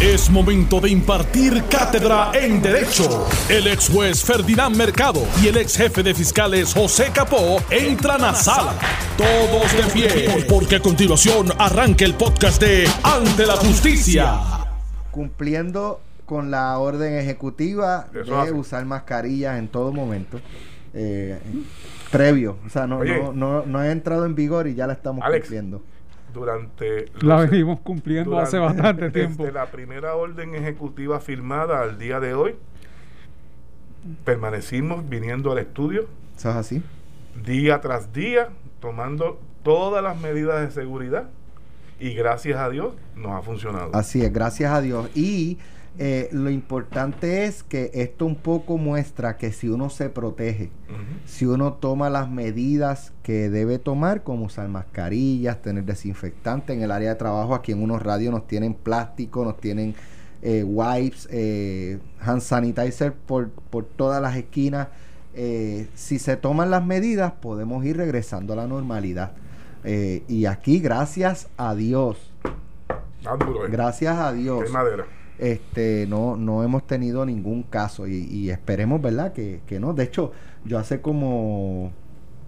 Es momento de impartir cátedra en Derecho. El ex juez Ferdinand Mercado y el ex jefe de fiscales José Capó entran a sala. Todos de pie, porque a continuación arranca el podcast de Ante la Justicia. Cumpliendo con la orden ejecutiva de usar mascarillas en todo momento. eh, previo, o sea, no, Oye. no, no, no ha entrado en vigor y ya la estamos Alex, cumpliendo. Durante La los- venimos cumpliendo hace bastante desde tiempo. la primera orden ejecutiva firmada al día de hoy, permanecimos viniendo al estudio ¿Eso es así? día tras día, tomando todas las medidas de seguridad y gracias a Dios nos ha funcionado. Así es, gracias a Dios. Y eh, lo importante es que esto un poco muestra que si uno se protege, si uno toma las medidas que debe tomar, como usar mascarillas, tener desinfectante en el área de trabajo, aquí en unos radios nos tienen plástico, nos tienen eh, wipes, eh, hand sanitizer por, por todas las esquinas. Eh, si se toman las medidas, podemos ir regresando a la normalidad. Eh, y aquí, gracias a Dios, gracias a Dios. Este no no hemos tenido ningún caso y, y esperemos verdad que, que no. De hecho yo hace como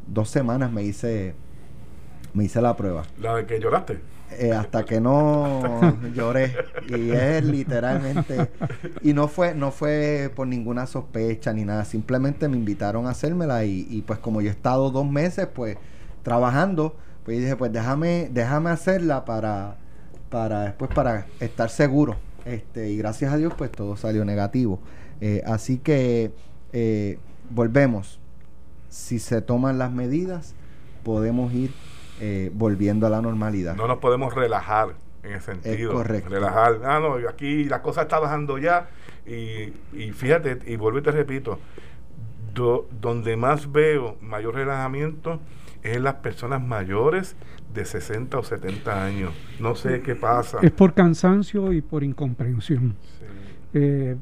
dos semanas me hice me hice la prueba. La de que lloraste. Eh, hasta que no lloré. Y es literalmente y no fue no fue por ninguna sospecha ni nada. Simplemente me invitaron a hacérmela y, y pues como yo he estado dos meses pues trabajando pues dije pues déjame déjame hacerla para para después para estar seguro este y gracias a Dios pues todo salió negativo Eh, así que eh, volvemos si se toman las medidas podemos ir eh, volviendo a la normalidad No nos podemos relajar en ese sentido. correcto. Relajar. Ah, no, aquí la cosa está bajando ya. Y, y fíjate, y vuelvo y te repito, do- donde más veo mayor relajamiento es las personas mayores de 60 o 70 años. No sé qué pasa. Es por cansancio y por incomprensión. Sí, Eh,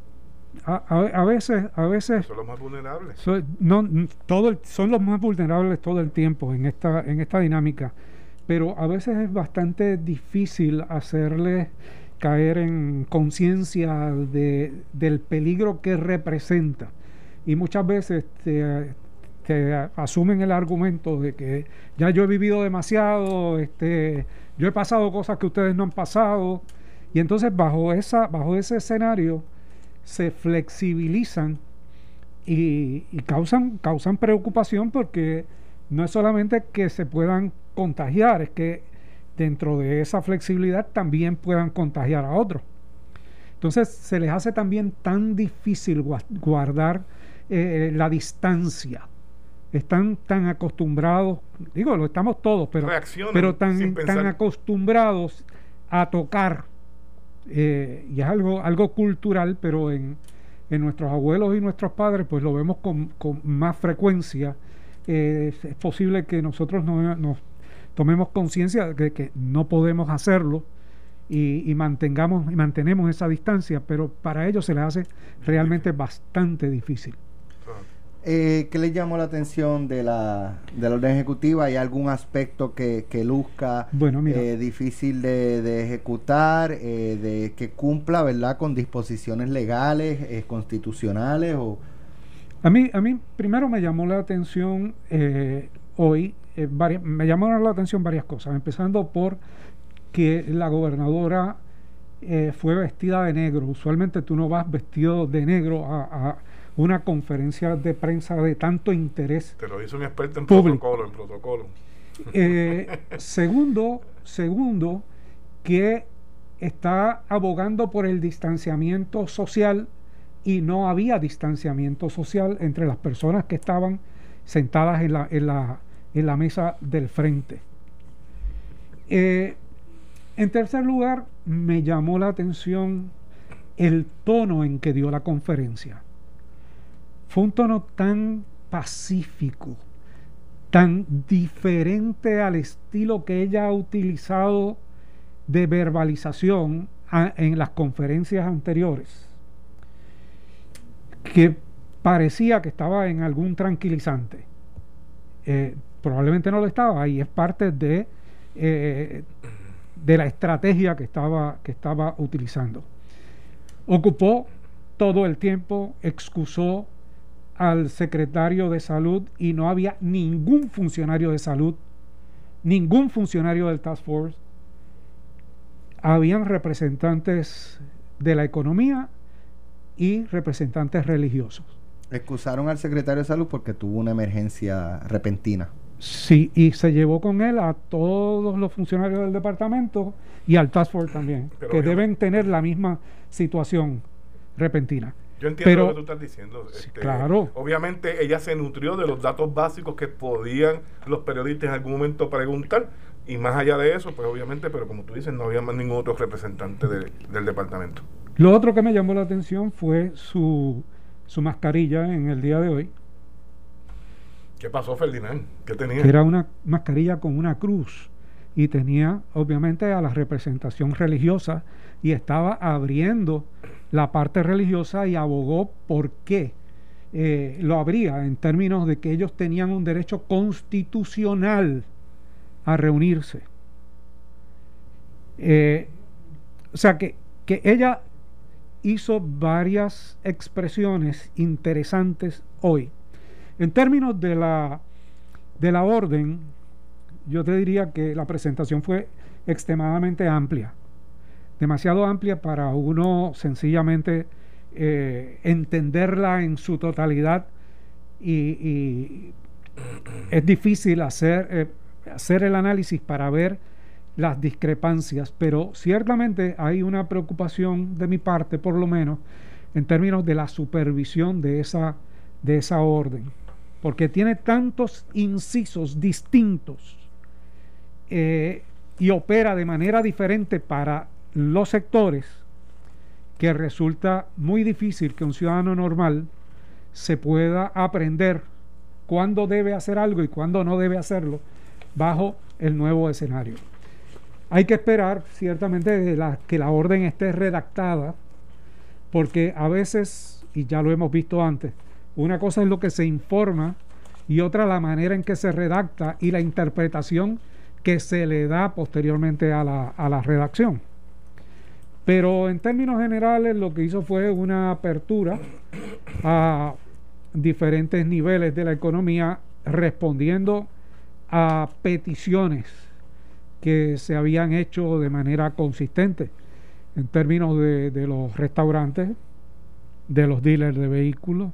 a, a- veces, a veces son los más vulnerables. so- no, todo el- son los más vulnerables todo el tiempo en esta, en esta dinámica, pero a veces es bastante difícil hacerles caer en conciencia de, del peligro que representa. Y muchas veces te, te asumen el argumento de que ya yo he vivido demasiado, este, yo he pasado cosas que ustedes no han pasado, y entonces bajo, esa, bajo ese escenario se flexibilizan y, causan, causan preocupación porque no es solamente que se puedan contagiar, es que dentro de esa flexibilidad también puedan contagiar a otros. Entonces se les hace también tan difícil gua- guardar eh, la distancia. Están tan acostumbrados, digo, lo estamos todos, pero, Reaccionan pero tan, tan acostumbrados a tocar. eh, y es algo, algo cultural, pero en, en nuestros abuelos y nuestros padres, pues lo vemos con, con más frecuencia. Eh, es, es posible que nosotros no, nos tomemos conciencia de que no podemos hacerlo y, y mantengamos y mantenemos esa distancia, pero para ellos se les hace realmente bastante difícil. Eh, ¿Qué le llamó la atención de la, de la orden ejecutiva? ¿Hay algún aspecto que, que luzca Bueno, mira. eh, difícil de, de ejecutar, eh, de que cumpla, verdad, con disposiciones legales, eh, constitucionales o A mí, a mí primero me llamó la atención eh, hoy, me llamaron la atención varias cosas, empezando por que la gobernadora eh, fue vestida de negro. Usualmente tú no vas vestido de negro a, a una conferencia de prensa de tanto interés. Te lo hizo un experto en Público. protocolo, en protocolo. Eh, segundo, segundo, que está abogando por el distanciamiento social y no había distanciamiento social entre las personas que estaban sentadas en la, en la, en la mesa del frente. Eh, en tercer lugar, me llamó la atención el tono en que dio la conferencia. Fue un tono tan pacífico, tan diferente al estilo que ella ha utilizado de verbalización en las conferencias anteriores, que parecía que estaba en algún tranquilizante. Eh, probablemente no lo estaba y es parte de, eh, de la estrategia que estaba, que estaba utilizando. ocupó todo el tiempo, excusó al secretario de salud y no había ningún funcionario de salud, ningún funcionario del Task Force. Habían representantes de la economía y representantes religiosos. Excusaron al secretario de salud porque tuvo una emergencia repentina. Sí, y se llevó con él a todos los funcionarios del departamento y al Task Force también, que deben tener la misma situación repentina. Yo entiendo lo que tú estás diciendo. Este, claro. Obviamente ella se nutrió de los datos básicos que podían los periodistas en algún momento preguntar y más allá de eso, pues obviamente, pero como tú dices, no había más ningún otro representante del departamento. Lo otro que me llamó la atención fue su, su mascarilla en el día de hoy. ¿Qué pasó, Ferdinand? ¿Qué tenía? era una mascarilla con una cruz y tenía obviamente a la representación religiosa y estaba abriendo la parte religiosa y abogó por qué eh, lo abría en términos de que ellos tenían un derecho constitucional a reunirse. Eh, o sea que, que ella hizo varias expresiones interesantes hoy. En términos de la, de la orden, yo te diría que la presentación fue extremadamente amplia, demasiado amplia para uno sencillamente eh, entenderla en su totalidad y, es difícil hacer, eh, hacer el análisis para ver las discrepancias, pero ciertamente hay una preocupación de mi parte, por lo menos, en términos de la supervisión de esa, de esa orden, porque tiene tantos incisos distintos eh, y opera de manera diferente para los sectores que resulta muy difícil que un ciudadano normal se pueda aprender cuándo debe hacer algo y cuándo no debe hacerlo bajo el nuevo escenario. Hay que esperar ciertamente que la orden esté redactada, porque a veces, y ya lo hemos visto antes, una cosa es lo que se informa y otra la manera en que se redacta y la interpretación que se le da posteriormente a la, a la redacción. Pero en términos generales lo que hizo fue una apertura a diferentes niveles de la economía respondiendo a peticiones que se habían hecho de manera consistente en términos de, los restaurantes, de los dealers de vehículos,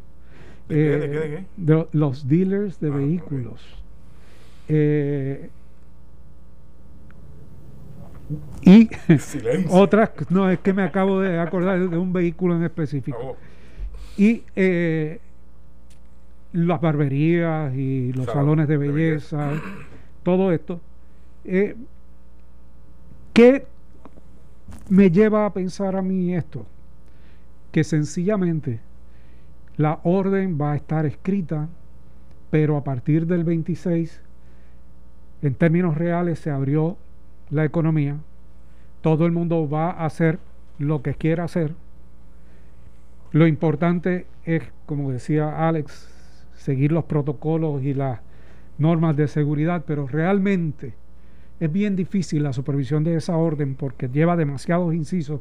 ¿De, de, los dealers de ah, vehículos. Eh, y otras, no, es que me acabo de acordar de un vehículo en específico. Y eh, las barberías y los salones de belleza, todo esto. Eh, ¿Qué me lleva a pensar a mí esto? Que sencillamente la orden va a estar escrita, pero a partir del 26, en términos reales, se abrió la economía. Todo el mundo va a hacer lo que quiera hacer. Lo importante es, como decía Alex, seguir los protocolos y las normas de seguridad, pero realmente es bien difícil la supervisión de esa orden porque lleva demasiados incisos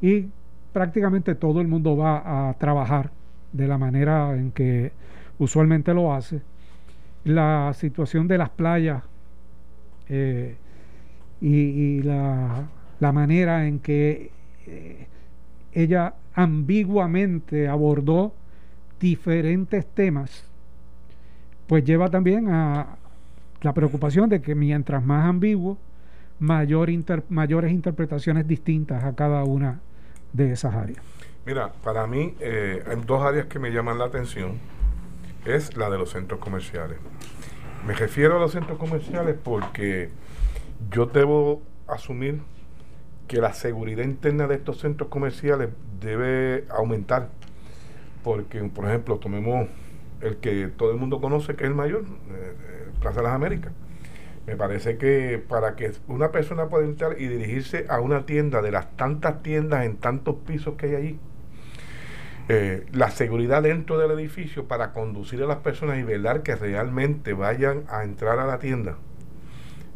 y prácticamente todo el mundo va a trabajar de la manera en que usualmente lo hace. La situación de las playas eh, y, la, manera en que eh, ella ambiguamente abordó diferentes temas, pues lleva también a, la preocupación de que mientras más ambiguo, mayor mayores interpretaciones distintas a cada una de esas áreas. Mira, para mí eh, hay dos áreas que me llaman la atención. Es la de los centros comerciales. Me refiero a los centros comerciales porque yo debo asumir que la seguridad interna de estos centros comerciales debe aumentar. Porque, por ejemplo, tomemos el que todo el mundo conoce, que es el mayor, eh, Plaza de las Américas. Me parece que para que una persona pueda entrar y dirigirse a una tienda de las tantas tiendas en tantos pisos que hay allí, eh, la seguridad dentro del edificio para conducir a las personas y velar que realmente vayan a entrar a la tienda,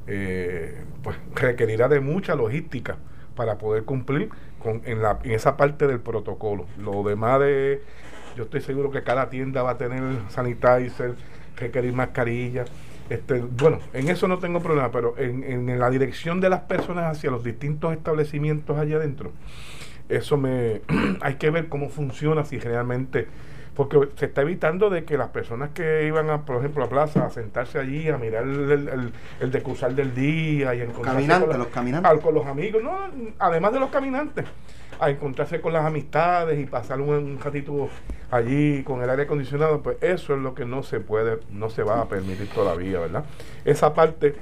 eh, pues requerirá de mucha logística para poder cumplir con, en, la, en esa parte del protocolo. Lo demás de, yo estoy seguro que cada tienda va a tener sanitizer, requerir mascarilla. Este, bueno, en eso no tengo problema, pero en, en la dirección de las personas hacia los distintos establecimientos allá adentro, eso me hay que ver cómo funciona si realmente porque se está evitando de que las personas que iban a por ejemplo a plaza a sentarse allí a mirar el, el, el decursar del día y encontrarse con, los caminantes. con los amigos no además de los caminantes a encontrarse con las amistades y pasar un, un, ratito allí con el aire acondicionado pues eso es lo que no se puede no se va a permitir todavía verdad esa parte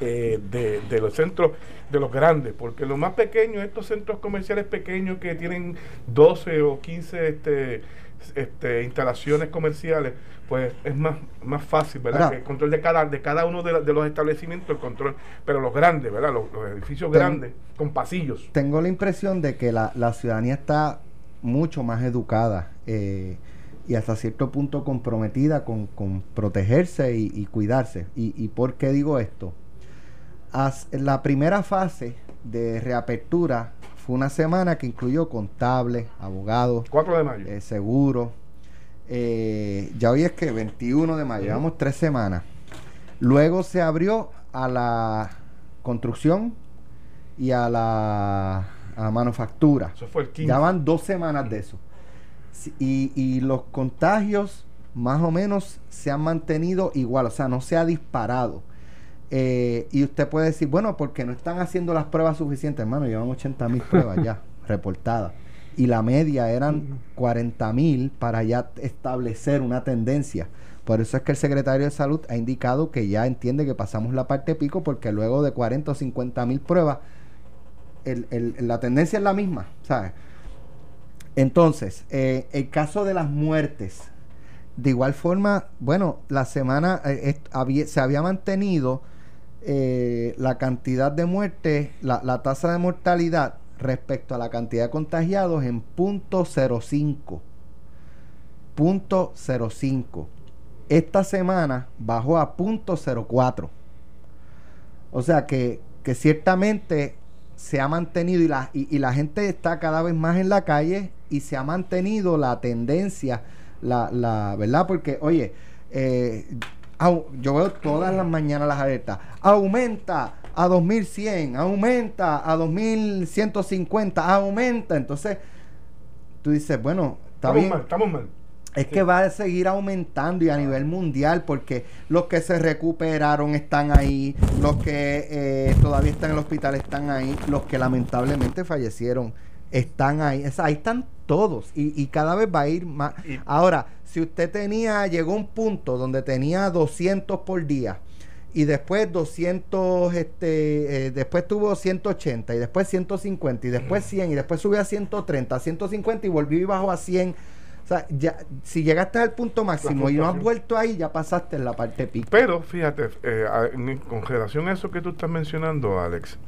eh, de, de los centros de los grandes, porque los más pequeños, estos centros comerciales pequeños que tienen 12 o 15 este, este, instalaciones comerciales, pues es más, más fácil, ¿verdad? el control de cada, de cada uno de, los establecimientos, el control, pero los grandes, ¿verdad? Los, edificios grandes, con pasillos. Tengo la impresión de que la, la ciudadanía está mucho más educada eh, y hasta cierto punto comprometida con, con protegerse y, y cuidarse. Y, ¿Y por qué digo esto? la primera fase de reapertura fue una semana que incluyó contables, abogados, 4 de mayo. Eh, seguro. Eh, ya hoy es que 21 de mayo, llevamos tres semanas. Luego se abrió a la construcción y a la, manufactura. Eso fue el 15. Ya van dos semanas de eso. Y, y los contagios más o menos se han mantenido igual, o sea, no se ha disparado. Eh, y usted puede decir, bueno, porque no están haciendo las pruebas suficientes, hermano, llevan 80 mil pruebas ya reportadas. Y la media eran 40 mil para ya establecer una tendencia. Por eso es que el secretario de salud ha indicado que ya entiende que pasamos la parte pico porque luego de 40 o 50 mil pruebas, la tendencia es la misma, ¿sabes? Entonces, eh, el caso de las muertes, de igual forma, bueno, la semana eh, se había mantenido eh, la cantidad de muertes, la, la, tasa de mortalidad respecto a la cantidad de contagiados en punto 05. Punto 05. Esta semana bajó a punto 04. O sea que, que ciertamente se ha mantenido y la, y, la gente está cada vez más en la calle y se ha mantenido la tendencia, la, la ¿verdad? Porque, oye, eh, yo veo todas las mañanas las alertas. Aumenta a 2100, aumenta a 2150, aumenta. Entonces, tú dices, bueno, está estamos bien. mal, estamos mal. Es que va a seguir aumentando y a nivel mundial porque los que se recuperaron están ahí, los que eh, todavía están en el hospital están ahí, los que lamentablemente fallecieron están ahí. ahí están todos y, y, cada vez va a ir más. Ahora, si usted tenía, llegó un punto donde tenía 200 por día y después 200, este, eh, después tuvo 180 y después 150 y después 100 y después subió a 130, 150 y volvió y bajó a 100. O sea, ya, si llegaste al punto máximo y no has vuelto ahí, ya pasaste en la parte pico. Pero fíjate, eh, con relación a eso que tú estás mencionando, Alex,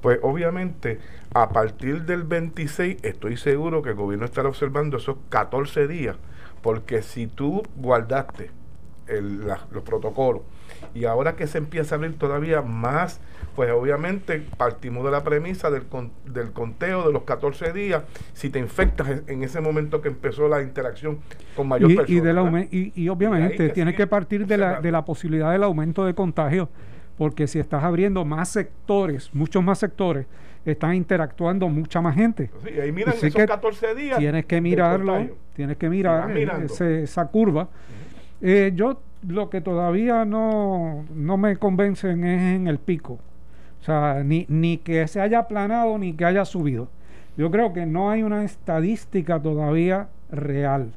pues obviamente a partir del 26 estoy seguro que el gobierno estará observando esos 14 días, porque si tú guardaste el, los protocolos y ahora que se empieza a abrir todavía más, pues obviamente partimos de la premisa del, del conteo de los 14 días, si te infectas en ese momento que empezó la interacción con mayor y, persona. Y, y, obviamente tienes que partir de la, de la posibilidad del aumento de contagio porque si estás abriendo más sectores, muchos más sectores, están interactuando mucha más gente. Sí, ahí miran esos 14 días. Tienes que mirarlo, tienes que mirar ese, esa curva. Eh, yo lo que todavía no, no me convencen es en el pico. O sea, ni, ni que se haya aplanado ni que haya subido. Yo creo que no hay una estadística todavía real.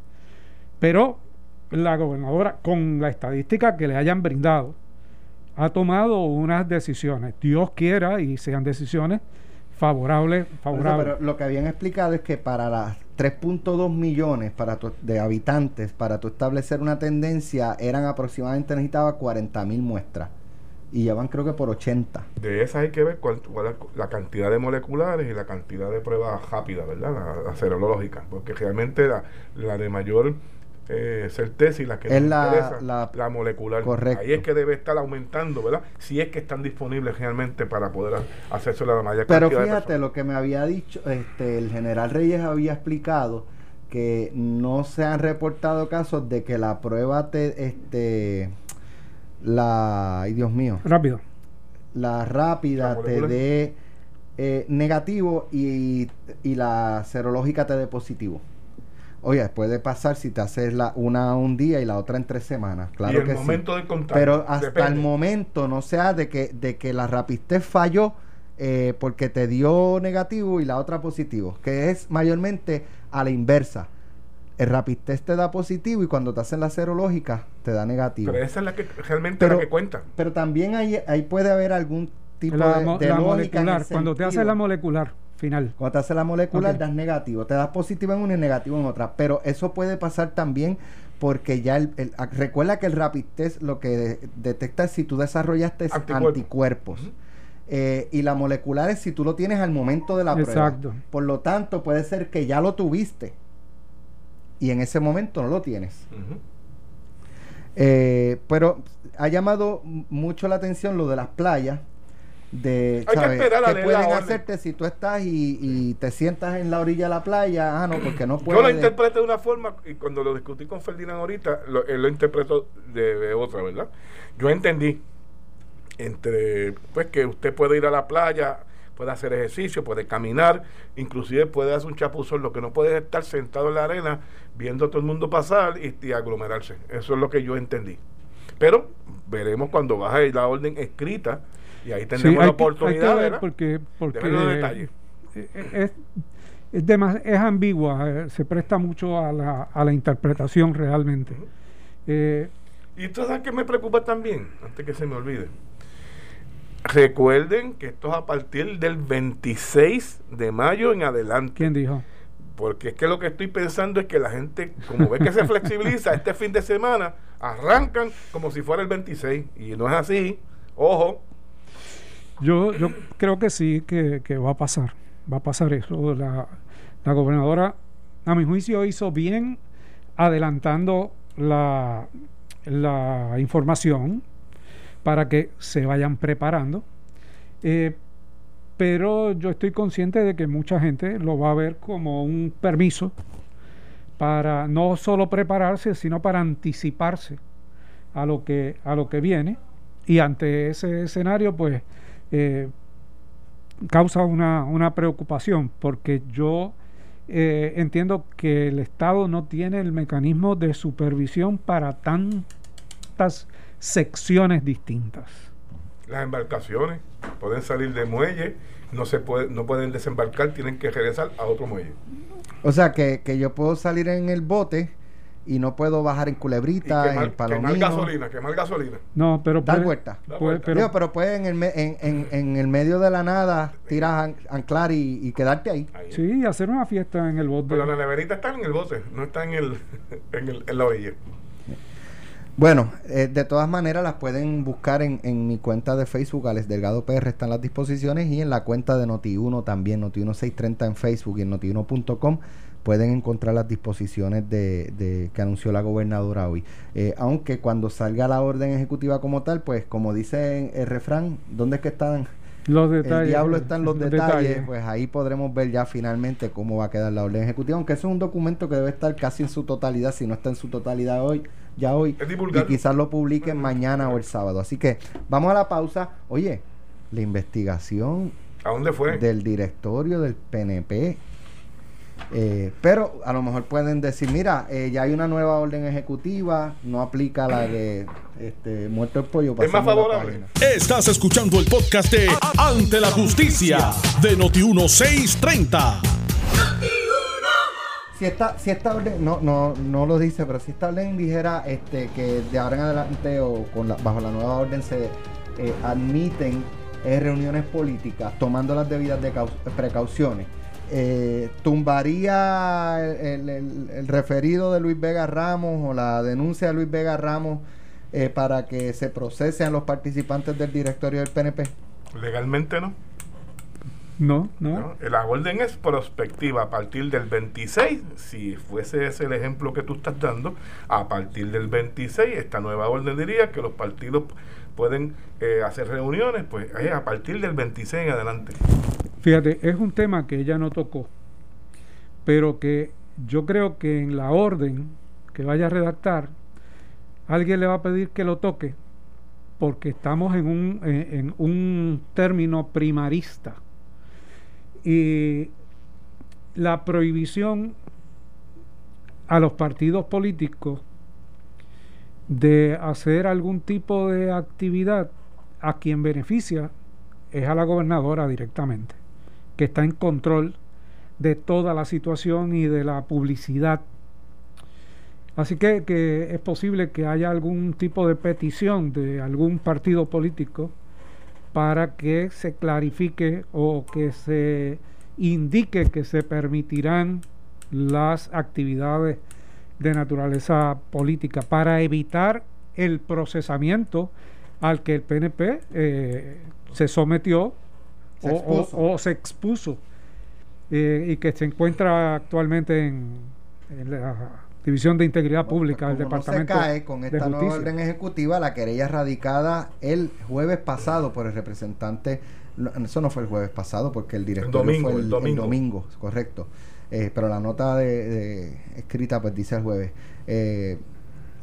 Pero la gobernadora, con la estadística que le hayan brindado, ha tomado unas decisiones. Dios quiera y sean decisiones favorables. favorables. pero lo que habían explicado es que para las 3.2 millones para de habitantes, para tu establecer una tendencia, eran aproximadamente necesitaba 40 mil muestras. Y ya van creo que por 80. De esas hay que ver cuál, es la cantidad de moleculares y la cantidad de pruebas rápidas, ¿verdad? La, serológica. Porque realmente la, la de mayor eh, certeza y la que Es nos la- interesa, la- la molecular. correcto. Ahí es que debe estar aumentando, ¿verdad? Si es que están disponibles realmente para poder ha- hacerse la mayor Pero cantidad fíjate, lo que me había dicho, este, el general Reyes había explicado que no se han reportado casos de que la prueba te, este, la, ay Dios mío, Rápido. la rápida La te dé eh, negativo y, y la serológica te dé positivo. Oye, puede pasar si te haces la, una un día y la otra en tres semanas. Claro y el que sí. momento del contacto. Pero hasta depende. el momento no sea de que, de que la rapistez falló eh, porque te dio negativo y la otra positivo, que es mayormente a la inversa. El rapistez te da positivo y cuando te hacen la serológica te da negativo. Pero esa es la que realmente Pero- la que cuenta. Pero también ahí, ahí puede haber algún tipo La, de, la lógica en el molecular. Cuando te hace sentido. la molecular final. Cuando te hace la molecular das negativo, te das positivo en una y negativo en otra, pero eso puede pasar también porque ya el, el- a- recuerda que el rapid test lo que de- detecta es si tú desarrollaste Anticuerpos. Eh, y la molecular es si tú lo tienes al momento de la Exacto. prueba. Por lo tanto, puede ser que ya lo tuviste y en ese momento no lo tienes. Eh, pero ha llamado mucho la atención lo de las playas. De, Hay que esperar a ¿Qué leer pueden hacerte si tú estás y, y te sientas en la orilla de la playa? Ah, no, porque no Yo puedes. lo interpreto de una forma y cuando lo discutí con Ferdinand ahorita, lo, él lo interpretó de, de otra, ¿verdad? Yo entendí entre, pues que usted puede ir a la playa, puede hacer ejercicio, puede caminar, inclusive puede hacer un chapuzón, lo que no puede es estar sentado en la arena viendo a todo el mundo pasar y, y aglomerarse. Eso es lo que yo entendí. Pero veremos cuando baje la orden escrita y ahí Sí, tendremos hay la hay oportunidad que ver porque, porque ver los detalles. eh, eh, es, es, es ambigua, eh, se presta mucho a la, a la interpretación realmente. Eh, Y tú sabes que me preocupa también, antes que se me olvide. Recuerden que esto es a partir del 26 de mayo en adelante. ¿Quién dijo? Porque es que lo que estoy pensando es que la gente, como ve que se flexibiliza este fin de semana, arrancan como si fuera el 26. Y no es así. Ojo. Yo, yo creo que sí, que, que va a pasar. Va a pasar eso. La, la gobernadora, a mi juicio, hizo bien adelantando la, la información para que se vayan preparando. Eh, pero yo estoy consciente de que mucha gente lo va a ver como un permiso para no solo prepararse, sino para anticiparse a lo que, a lo que viene. Y ante ese escenario, pues, eh, causa una, una preocupación, porque yo eh, entiendo que el Estado no tiene el mecanismo de supervisión para tantas secciones distintas. Las embarcaciones pueden salir de muelle, no, se puede, no pueden desembarcar, tienen que regresar a otro muelle. O sea, que, que yo puedo salir en el bote y no puedo bajar en Culebrita, en el quemar Palomino. gasolina, quemar gasolina. No, pero Dar puede- vuelta. Dar puede- vuelta. pero- Digo, pero puedes en el, me- en, en, en el medio de la nada tiras an- anclar y, y quedarte ahí. Ahí. sí, hacer una fiesta en el bote. Pero la neverita está en el bote, no está en, el, en, el, en la orilla. Bueno, eh, de todas maneras las pueden buscar en, en mi cuenta de Facebook, Alex Delgado PR, están las disposiciones y en la cuenta de Noti1 también, Noti1630 en Facebook y en notiuno.com pueden encontrar las disposiciones de, de- que anunció la gobernadora hoy. Eh, aunque cuando salga la orden ejecutiva como tal, pues como dice el refrán, ¿dónde es que están? los detalles. el diablo está en los detalles, pues ahí podremos ver ya finalmente cómo va a quedar la orden ejecutiva, aunque eso es un documento que debe estar casi en su totalidad, si no está en su totalidad hoy, ya hoy, y quizás lo publiquen mañana o el sábado. Así que vamos a la pausa. Oye, la investigación ¿A dónde fue? del directorio del PNP. Eh, pero a lo mejor pueden decir, mira, eh, ya hay una nueva orden ejecutiva, no aplica la de este, muerto el pollo. Es más favorable. Estás escuchando el podcast de Ante la Justicia de Noti1630. Si esta, si esta orden, no, no, no lo dice, pero si esta orden dijera este, que de ahora en adelante o con la- bajo la nueva orden se eh, admiten eh, reuniones políticas tomando las debidas precauciones, eh, ¿tumbaría el, el- el referido de Luis Vega Ramos o la denuncia de Luis Vega Ramos eh, para que se procesen los participantes del directorio del PNP? Legalmente no. No, no, La orden es prospectiva a partir del 26, si fuese ese el ejemplo que tú estás dando, a partir del 26 esta nueva orden diría que los partidos pueden eh, hacer reuniones, pues es a partir del 26 en adelante. Fíjate, es un tema que ella no tocó, pero que yo creo que en la orden que vaya a redactar, alguien le va a pedir que lo toque, porque estamos en un, en un término primarista. Y la prohibición a los partidos políticos de hacer algún tipo de actividad a quien beneficia es a la gobernadora directamente, está en control de toda la situación y de la publicidad. Así que, que es posible que haya algún tipo de petición de algún partido político para que se clarifique o que se indique que se permitirán las actividades de naturaleza política para evitar el procesamiento al que el PNP eh, se sometió o, se expuso eh, y que se encuentra actualmente en, la División de Integridad Pública del Departamento. se cae con esta nueva orden ejecutiva la querella radicada el jueves pasado por el representante. Eso no fue el jueves pasado porque el director fue el, domingo. el domingo, correcto eh, pero la nota de, escrita pues dice el jueves. Eh,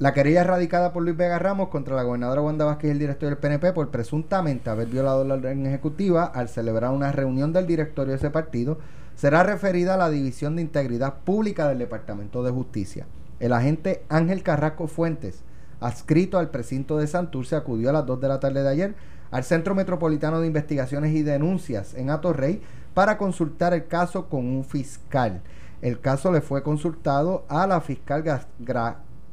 la querella radicada por Luis Vega Ramos contra la gobernadora Wanda Vázquez y el director del PNP por presuntamente haber violado la orden ejecutiva al celebrar una reunión del directorio de ese partido será referida a la División de Integridad Pública del Departamento de Justicia. El agente Ángel Carrasco Fuentes, adscrito al precinto de Santurce, acudió a las 2 de la tarde de ayer al Centro Metropolitano de Investigaciones y Denuncias en Atorrey para consultar el caso con un fiscal. El caso le fue consultado a la fiscal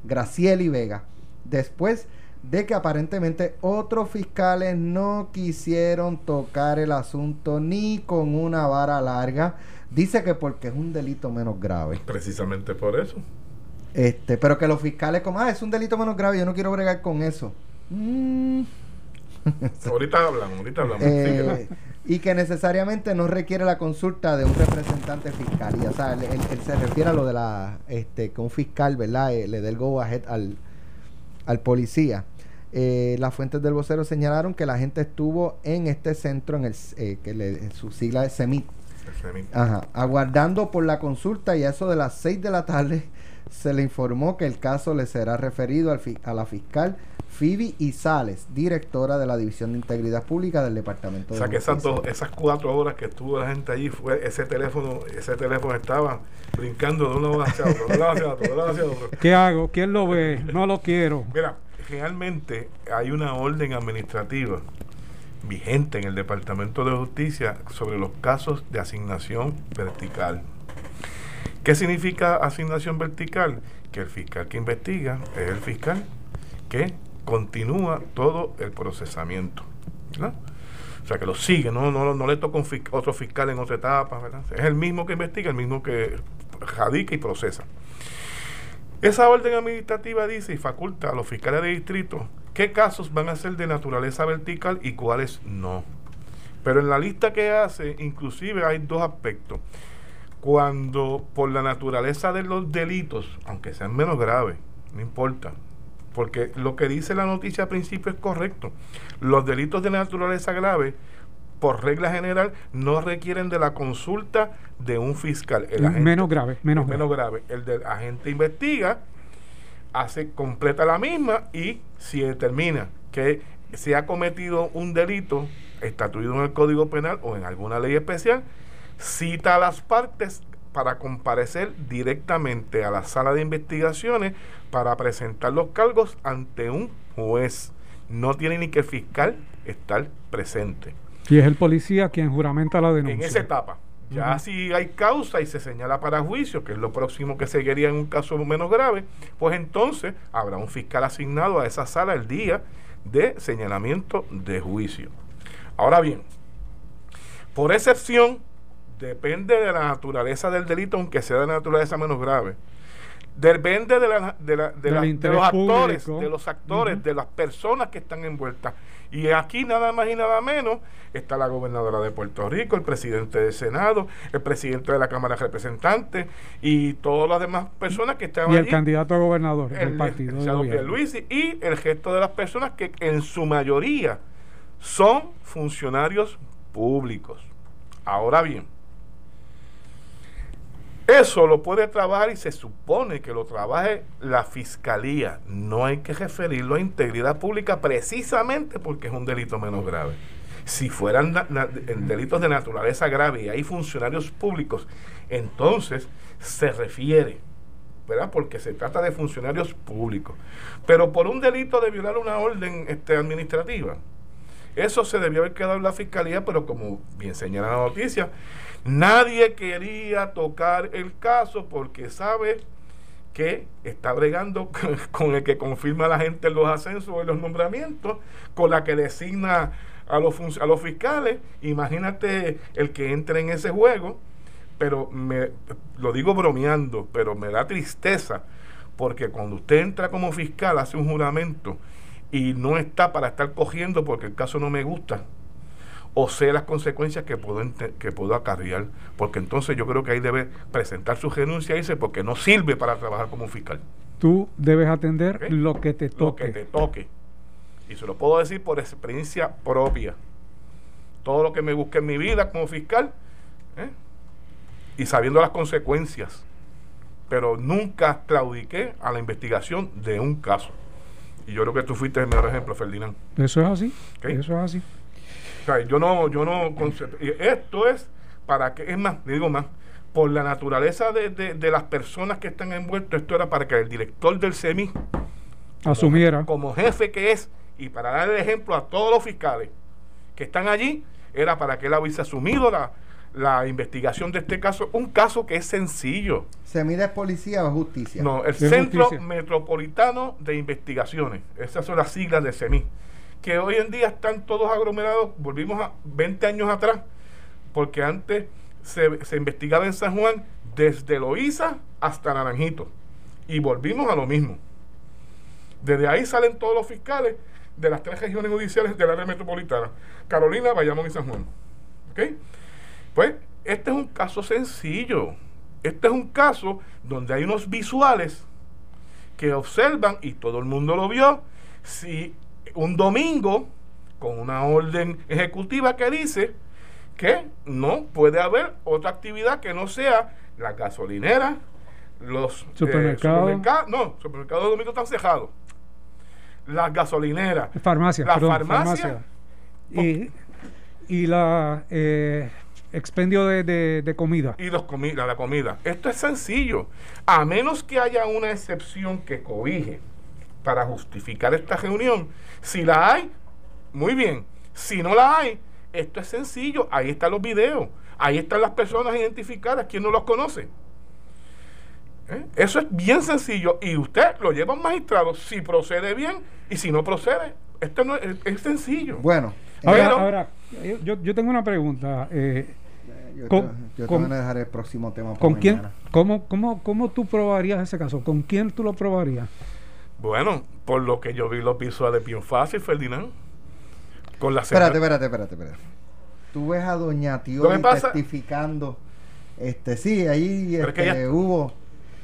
Gracieli Vega después de que aparentemente otros fiscales no quisieron tocar el asunto ni con una vara larga. Dice que porque es un delito menos grave. Precisamente por eso. Este, pero que los fiscales como, ah, es un delito menos grave, yo no quiero bregar con eso. Mm. ahorita hablamos, ahorita hablamos. Eh, y que necesariamente no requiere la consulta de un representante fiscal. Y, o sea, él, se refiere a lo de la este que un fiscal, ¿verdad? Eh, le dé el go ahead al, al policía. Eh, las fuentes del vocero señalaron que la gente estuvo en este centro, en el eh, que le, su sigla es CEMIT, Ajá, aguardando por la consulta y a eso de las 6 de la tarde se le informó que el caso le será referido al a la fiscal Phoebe Isales, directora de la División de Integridad Pública del Departamento de O sea que esas, dos, esas cuatro horas que estuvo la gente allí, fue ese teléfono ese teléfono estaba brincando de un lado hacia otro, de un lado hacia otro, de un lado hacia otro. ¿Qué hago? ¿Quién lo ve? No lo quiero. Mira, realmente hay una orden administrativa vigente en el Departamento de Justicia sobre los casos de asignación vertical. ¿Qué significa asignación vertical? Que el fiscal que investiga es el fiscal que continúa todo el procesamiento. O sea, que lo sigue, no, no, no le toca un otro fiscal en otra etapa. Es el mismo que investiga, el mismo que radica y procesa. Esa orden administrativa dice y faculta a los fiscales de distrito qué casos van a ser de naturaleza vertical y cuáles no. Pero en la lista que hace, inclusive hay dos aspectos. Cuando por la naturaleza de los delitos, aunque sean menos graves, no importa, porque lo que dice la noticia al principio es correcto. Los delitos de naturaleza grave, por regla general, no requieren de la consulta de un fiscal. El menos grave, menos, menos grave. El del agente investiga, hace completa la misma y si determina que se ha cometido un delito estatuido en el Código Penal o en alguna ley especial, cita a las partes para comparecer directamente a la sala de investigaciones para presentar los cargos ante un juez. No tiene ni que el fiscal estar presente. Y es el policía quien juramenta la denuncia. En esa etapa. Ya si hay causa y se señala para juicio, que es lo próximo que seguiría en un caso menos grave, pues entonces habrá un fiscal asignado a esa sala el día de señalamiento de juicio. Ahora bien, por excepción, depende de la naturaleza del delito, aunque sea de naturaleza menos grave Depende de, la, de, la, de, Del la- de los actores, público. de los actores, de las personas que están envueltas. Y aquí nada más y nada menos está la gobernadora de Puerto Rico, el presidente del Senado, el presidente de la Cámara de Representantes y todas las demás personas que están Y el allí. candidato a gobernador del el partido. de licenciado gobierno. Pierluisi y el gesto de las personas que en su mayoría son funcionarios públicos. Ahora bien, eso lo puede trabajar y se supone que lo trabaje la fiscalía. No hay que referirlo a integridad pública precisamente porque es un delito menos grave. Si fueran delitos de naturaleza grave y hay funcionarios públicos, entonces se refiere, ¿verdad? Porque se trata de funcionarios públicos. Pero por un delito de violar una orden este, administrativa, eso se debió haber quedado en la fiscalía, pero como bien señala la noticia, nadie quería tocar el caso porque sabe que está bregando con el que confirma a la gente en los ascensos en los nombramientos, con la que designa a los, a los fiscales. Imagínate el que entre en ese juego, pero me, lo digo bromeando, pero me da tristeza, porque cuando usted entra como fiscal, hace un juramento y no está para estar cogiendo porque el caso no me gusta, o sé las consecuencias que puedo, que puedo acarrear, porque entonces yo creo que ahí debe presentar su renuncia y irse porque no sirve para trabajar como fiscal. Tú debes atender lo que te Lo toque. que te toque. Y se lo puedo decir por experiencia propia. Todo lo que me busqué en mi vida como fiscal, ¿eh? y sabiendo las consecuencias, pero nunca claudiqué a la investigación de un caso. Y yo creo que tú fuiste el mejor ejemplo, Ferdinand. Eso es así. Eso es así. O sea, yo no, yo no Esto es para que, es más, le digo más, por la naturaleza de, de- de las personas que están envueltas, esto era para que el director del CEMI, Asumiera. como jefe que es, y para dar el ejemplo a todos los fiscales que están allí, era para que él hubiese asumido la, la investigación de este caso, un caso que es sencillo. ¿Se mide policía o justicia? No, el Centro justicia. Metropolitano de Investigaciones, esas son las siglas de CEMI, que hoy en día están todos aglomerados, volvimos a 20 años atrás, porque antes se, se investigaba en San Juan desde Loíza hasta Naranjito, y volvimos a lo mismo. Desde ahí salen todos los fiscales de las tres regiones judiciales del área metropolitana, Carolina, Bayamón y San Juan. ¿Ok? Pues este es un caso sencillo. Este es un caso donde hay unos visuales que observan, y todo el mundo lo vio, si un domingo, con una orden ejecutiva que dice que no puede haber otra actividad que no sea la gasolinera, los eh, Supermercados. supermercados, no, supermercados de domingo están cejados. Las gasolineras, Farmacia. la perdón, farmacia. Y, y la eh, expendio de, de- de comida. y los comi- la, la comida. Esto es sencillo. A menos que haya una excepción que cobije para justificar esta reunión. Si la hay, muy bien. Si no la hay, esto es sencillo. Ahí están los videos. Ahí están las personas identificadas. ¿Quién no los conoce? ¿Eh? Eso es bien sencillo. Y usted lo lleva a un magistrado si procede bien y si no procede. Esto no es, es sencillo. Bueno, Ahora, Pero- ahora, yo, yo tengo una pregunta. eh, yo, con- te, yo te con- voy a dejar el próximo tema para ¿Con quién? Cómo, cómo, ¿Cómo tú probarías ese caso? ¿Con quién tú lo probarías? Bueno, por lo que yo vi los visuales bien fácil, Ferdinand. Con la Espérate, espérate, espérate, espérate. Tú ves a Doña Lo Tioli testificando. Este, sí, ahí este, ella- hubo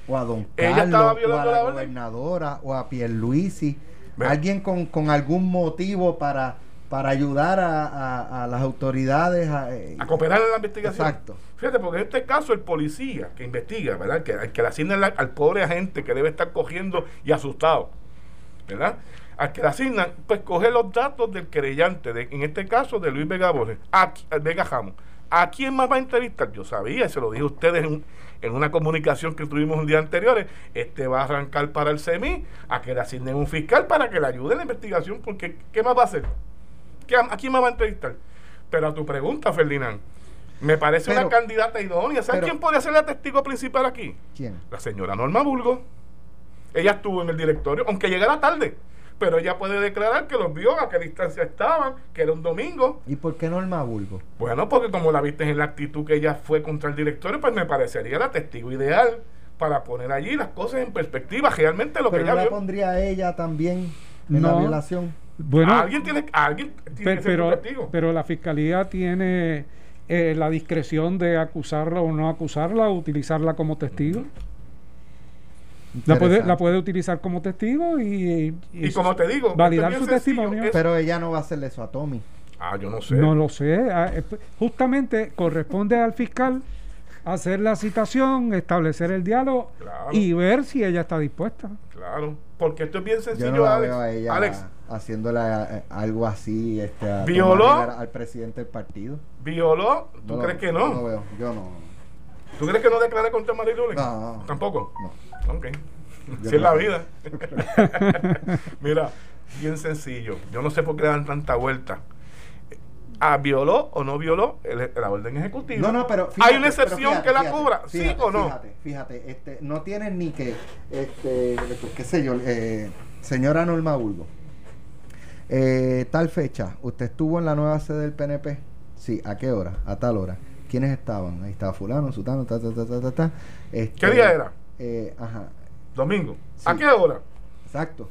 o a Don Carlos, o a la gobernadora, o a Pierluisi. Alguien con, con algún motivo para, para ayudar a, a- a las autoridades a, eh, a cooperar en la investigación. Exacto. Fíjate, porque en este caso el policía que investiga, ¿verdad? Que, al que le asigna la- al pobre agente que debe estar cogiendo y asustado, ¿verdad? Al que le asignan, pues coge los datos del querellante, de, en este caso de Luis Vega Borges, a, a Vega Jamo. ¿A quién más va a entrevistar? Yo sabía, se lo dije a ustedes en, en una comunicación que tuvimos un día anteriores. Este va a arrancar para el CEMI a que le asignen un fiscal para que le ayude en la investigación, porque ¿qué más va a hacer? ¿Qué- ¿A quién más va a entrevistar? Pero a tu pregunta, Ferdinand, me parece Pero- una candidata idónea. ¿Sabes pero- quién podría ser la testigo principal aquí? ¿Quién? La señora Norma Bulgo. Ella estuvo en el directorio, aunque llegara tarde. Pero ella puede declarar que los vio, a qué distancia estaban, que era un domingo. ¿Y por qué Norma Bulgo? Bueno, porque como la viste en la actitud que ella fue contra el directorio, pues me parecería la testigo ideal para poner allí las cosas en perspectiva, realmente lo Pero que ella la vio. pondría ella también en la violación. Bueno, alguien tiene, alguien tiene Pe- que ser pero, pero la fiscalía tiene eh, la discreción de acusarla o no acusarla o utilizarla como testigo. La puede, la puede utilizar como testigo y, y como te digo, validar esto su testimonio. es- Pero ella no va a hacerle eso a Tommy. ah, yo no sé. No lo sé. ah, eh, Justamente corresponde al fiscal hacer la citación, establecer el diálogo Claro. y ver si ella está dispuesta. Claro, porque esto es bien Yo sencillo, no la Alex. Veo a haciéndole eh, algo así este, a ¿Violó? Al presidente del partido. violó, ¿tú No crees que No no? veo, yo no. ¿Tú crees que no declaré contra Marilulen? No. ¿Tampoco? no. Ok. Yo Si es la no. vida. Mira, bien sencillo. Yo no sé por qué dan tanta vuelta. Ah, ¿Violó o no violó el- la orden ejecutiva? No, no, pero ¿Hay una excepción fíjate, que la fíjate, cubra? ¿Sí o no? Fíjate, fíjate, este, no tienen ni que, este, qué sé yo, eh, señora Norma Bulbo, eh, tal fecha, ¿usted estuvo en la nueva sede del PNP? Sí, ¿a qué hora? A tal hora. ¿Quiénes estaban? Ahí estaba fulano, sutano, ta, ta, ta, ta, ta, ta. Este, ¿Qué día era? eh, ajá, Domingo. ¿A qué hora? exacto.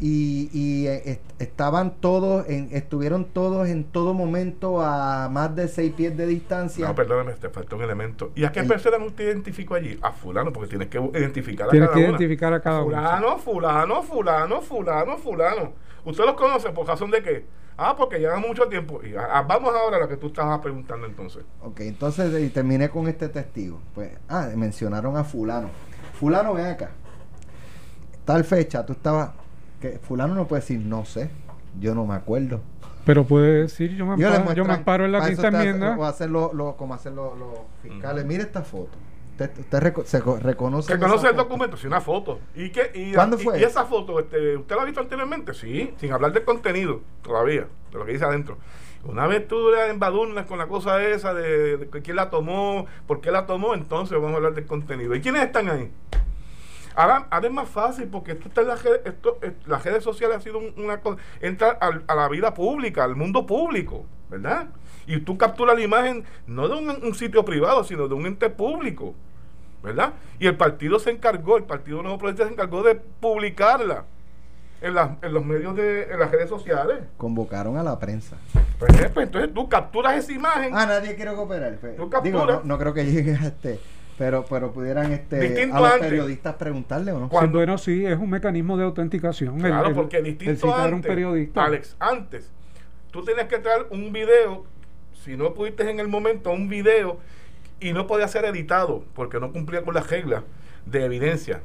Y, y, eh, est- estaban todos, en, estuvieron todos en todo momento a más de seis pies de distancia. No, perdóname, te faltó un elemento. ¿Y a qué persona usted identificó allí? A fulano, porque tienes que identificar a Tienes cada que una. identificar a cada uno. Fulano, fulano, fulano, fulano, fulano. ¿Usted los conoce por razón de qué? Ah, porque llevan mucho tiempo. Y, ah, vamos ahora a lo que tú estabas preguntando entonces. Ok, entonces y terminé con este testigo. Pues, ah, mencionaron a fulano. Fulano, ven acá. Tal fecha, tú estabas... Que fulano no puede decir, no sé, yo no me acuerdo. Pero puede decir, yo me, Yo amparo, yo me amparo en la quinta enmienda. O hacer lo, lo- como hacen los, los fiscales. Mire esta foto. Usted, usted reco- se co- reconoce. ¿Se conoce esa el foto? documento? Sí, una foto. ¿Y, qué, y, ¿Cuándo fue? Y, esa foto, este, ¿usted la ha visto anteriormente? Sí, sin hablar del contenido todavía, de lo que dice adentro. Una vez tú le embadurnas con la cosa esa de, de que quién la tomó, por qué la tomó, entonces vamos a hablar del contenido. ¿Y quiénes están ahí? Ahora, ahora es más fácil porque esto está en las redes, esto, eh, las redes sociales ha sido un- una cosa, entra al- a, la vida pública, al mundo público, ¿verdad? Y tú capturas la imagen no de un, un sitio privado, sino de un ente público, ¿verdad? Y el partido se encargó, el Partido Nuevo Progresista se encargó de publicarla en, las- en los medios de, en las redes sociales. Convocaron a la prensa. Pues, eh, pues, entonces tú capturas esa imagen. Ah, nadie quiere cooperar. Pues, Tú captura. digo, no, no creo que llegue a este. Pero, pero pudieran este, Distinto a los antes. periodistas preguntarle o no. Sí, cuando- bueno, sí, es un mecanismo de autenticación. el- Claro, el- porque el distinto citar a un antes, periodista. Alex, antes, tú tenías que traer un video, si no pudiste en el momento, un video, y no podía ser editado, porque no cumplía con las reglas de evidencia,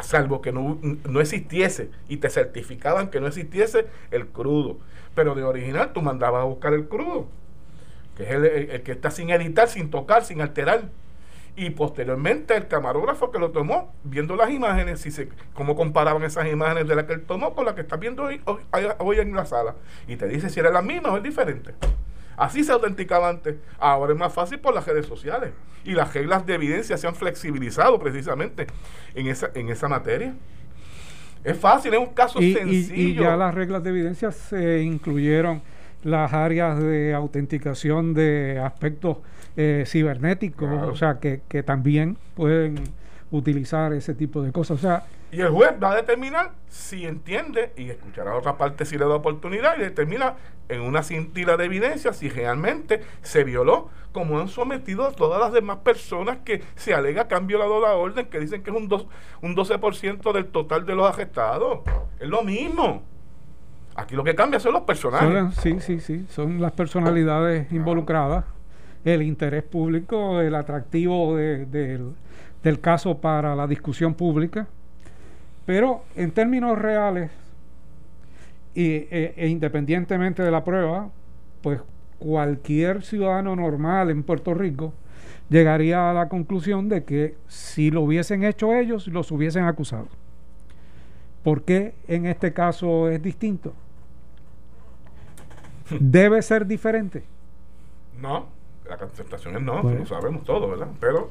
salvo que no, no existiese, y te certificaban que no existiese el crudo. Pero de original tú mandabas a buscar el crudo, que es el, que está sin editar, sin tocar, sin alterar. Y posteriormente el camarógrafo que lo tomó, viendo las imágenes, si se, cómo comparaban esas imágenes de las que él tomó con las que estás viendo hoy, hoy, hoy en la sala. Y te dice si era la misma o es diferente. Así se autenticaba antes. Ahora es más fácil por las redes sociales. Y las reglas de evidencia se han flexibilizado precisamente en esa, en esa materia. Es fácil, es un caso y, y- sencillo. y ya las reglas de evidencia se incluyeron las áreas de autenticación de aspectos eh, cibernéticos, Claro. o sea, que, que también pueden utilizar ese tipo de cosas. O sea, Y el juez va a determinar si entiende y escuchará a otra parte si le da oportunidad y determina en una cintila de evidencia si realmente se violó, como han sometido a todas las demás personas que se alega que han violado la orden, que dicen que es un, dos, un 12% del total de los arrestados. Es lo mismo. Aquí lo que cambia son los personajes. son las- sí, sí, sí, son las personalidades involucradas, el interés público, el atractivo de- del- del caso para la discusión pública. Pero en términos reales, y, e, e independientemente de la prueba, pues cualquier ciudadano normal en Puerto Rico llegaría a la conclusión de que si lo hubiesen hecho ellos, los hubiesen acusado. ¿Por qué en este caso es distinto? Debe ser diferente. No, la contestación es no, Pues- lo sabemos todo, ¿verdad? Pero